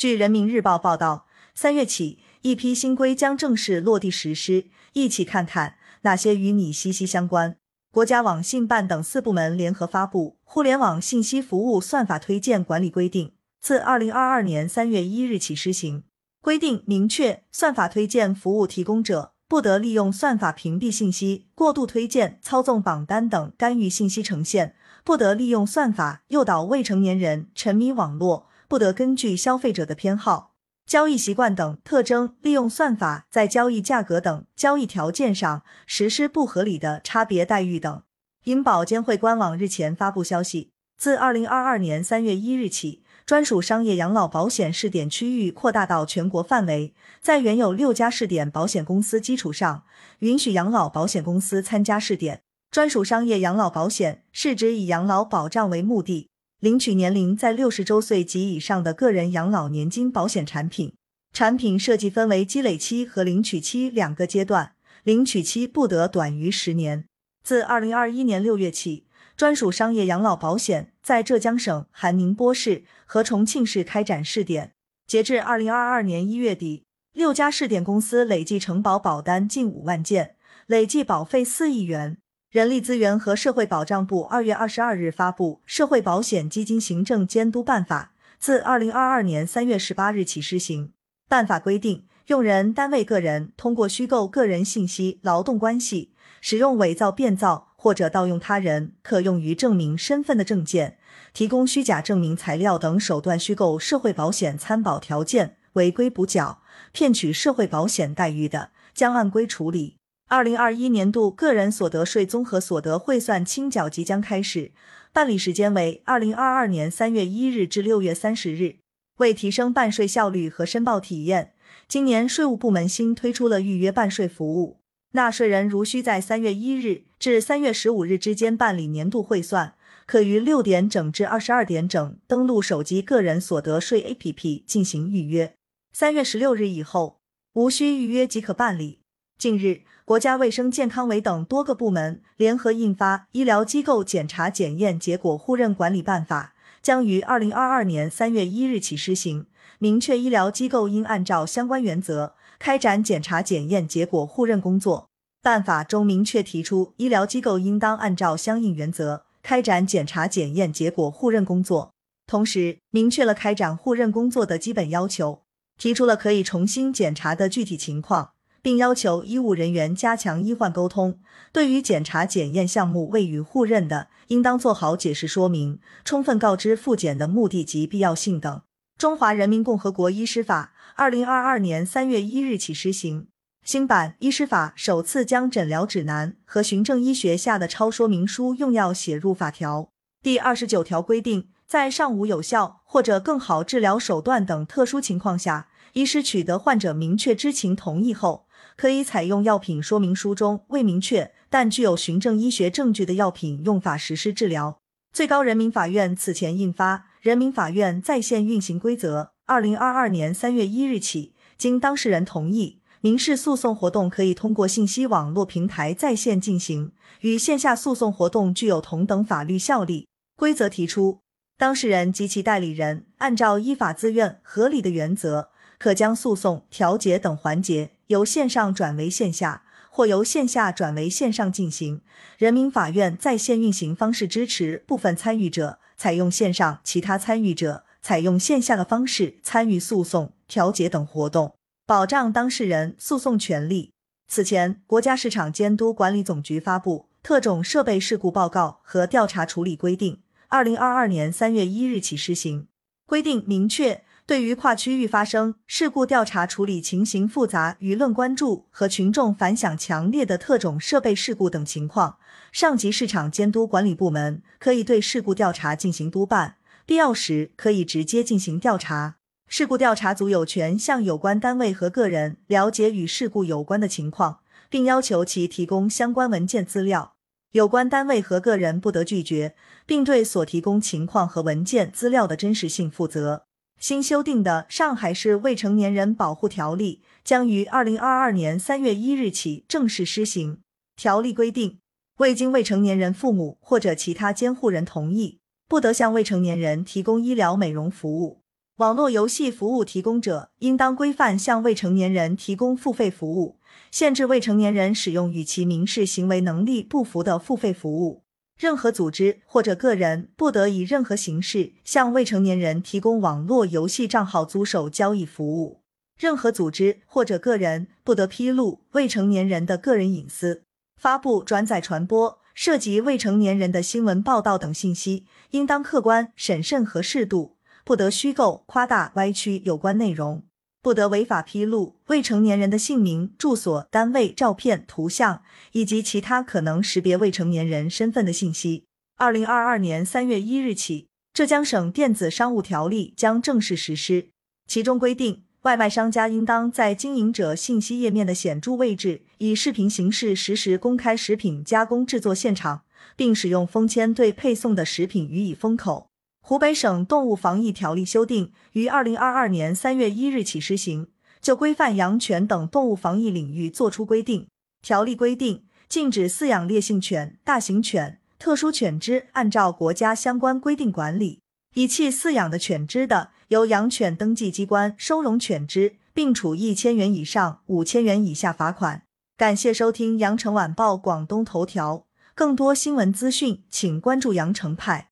据人民日报报道，三月起，一批新规将正式落地实施。一起看看哪些与你息息相关。国家网信办等四部门联合发布《互联网信息服务算法推荐管理规定》，自二零二二年三月一日起施行。规定明确，算法推荐服务提供者不得利用算法屏蔽信息、过度推荐、操纵榜单等干预信息呈现；不得利用算法诱导未成年人沉迷网络；不得根据消费者的偏好、交易习惯等特征，利用算法在交易价格等交易条件上实施不合理的差别待遇等。银保监会官网日前发布消息，自二零二二年三月一日起。专属商业养老保险试点区域扩大到全国范围，在原有六家试点保险公司基础上，允许养老保险公司参加试点。专属商业养老保险是指以养老保障为目的，领取年龄在六十周岁及以上的个人养老年金保险产品。产品设计分为积累期和领取期两个阶段，领取期不得短于十年。自二零二一年六月起。专属商业养老保险在浙江省韩宁波市和重庆市开展试点，截至二零二二年一月底，六家试点公司累计承保保单近五万件，累计保费四亿元。人力资源和社会保障部二月二十二日发布《社会保险基金行政监督办法》，自二零二二年三月十八日起施行。办法规定，用人单位、个人通过虚构个人信息、劳动关系，使用伪造、变造。或者盗用他人可用于证明身份的证件，提供虚假证明材料等手段虚构社会保险参保条件，违规补缴、骗取社会保险待遇的，将按规处理。二零二一年度个人所得税综合所得汇算清缴即将开始，办理时间为二零二二年三月一日至六月三十日。为提升办税效率和申报体验，今年税务部门新推出了预约办税服务。纳税人如需在三月一日至三月十五日之间办理年度汇算，可于六点整至二十二点整登录手机个人所得税 APP 进行预约。三月十六日以后，无需预约即可办理。近日，国家卫生健康委等多个部门联合印发《医疗机构检查检验结果互认管理办法》，将于二零二二年三月一日起施行，明确医疗机构应按照相关原则。开展检查检验结果互认工作办法中明确提出，医疗机构应当按照相应原则开展检查检验结果互认工作，同时明确了开展互认工作的基本要求，提出了可以重新检查的具体情况，并要求医务人员加强医患沟通。对于检查检验项目未予互认的，应当做好解释说明，充分告知复检的目的及必要性等。中华人民共和国医师法二零二二年三月一日起施行，新版医师法首次将诊疗指南和循证医学下的超说明书用药写入法条。第二十九条规定，在尚无有效或者更好治疗手段等特殊情况下，医师取得患者明确知情同意后，可以采用药品说明书中未明确但具有循证医学证据的药品用法实施治疗。最高人民法院此前印发。人民法院在线运行规则，二零二二年三月一日起，经当事人同意，民事诉讼活动可以通过信息网络平台在线进行，与线下诉讼活动具有同等法律效力。规则提出，当事人及其代理人按照依法自愿、合理的原则，可将诉讼、调解等环节由线上转为线下，或由线下转为线上进行。人民法院在线运行方式支持部分参与者。采用线上，其他参与者采用线下的方式参与诉讼、调解等活动，保障当事人诉讼权利。此前，国家市场监督管理总局发布《特种设备事故报告和调查处理规定》，二零二二年三月一日起施行。规定明确，对于跨区域发生事故调查处理情形复杂、舆论关注和群众反响强烈的特种设备事故等情况。上级市场监督管理部门可以对事故调查进行督办，必要时可以直接进行调查。事故调查组有权向有关单位和个人了解与事故有关的情况，并要求其提供相关文件资料。有关单位和个人不得拒绝，并对所提供情况和文件资料的真实性负责。新修订的《上海市未成年人保护条例》将于二零二二年三月一日起正式施行。条例规定。未经未成年人父母或者其他监护人同意，不得向未成年人提供医疗美容服务。网络游戏服务提供者应当规范向未成年人提供付费服务，限制未成年人使用与其民事行为能力不符的付费服务。任何组织或者个人不得以任何形式向未成年人提供网络游戏账号租售交易服务。任何组织或者个人不得披露未成年人的个人隐私。发布、转载、传播涉及未成年人的新闻报道等信息，应当客观、审慎和适度。不得虚构、夸大、歪曲有关内容，不得违法披露未成年人的姓名、住所、单位、照片、图像以及其他可能识别未成年人身份的信息。二零二二年三月一日起，浙江省电子商务条例将正式实施，其中规定，外卖商家应当在经营者信息页面的显著位置，以视频形式实时公开食品加工制作现场，并使用封签对配送的食品予以封口。湖北省动物防疫条例修订于二零二二年三月一日起施行，就规范养犬等动物防疫领域作出规定。条例规定，禁止饲养烈性犬、大型犬、特殊犬只，按照国家相关规定管理。遗弃饲养的犬只的，由养犬登记机关收容犬只，并处一千元以上五千元以下罚款。感谢收听羊城晚报广东头条，更多新闻资讯，请关注羊城派。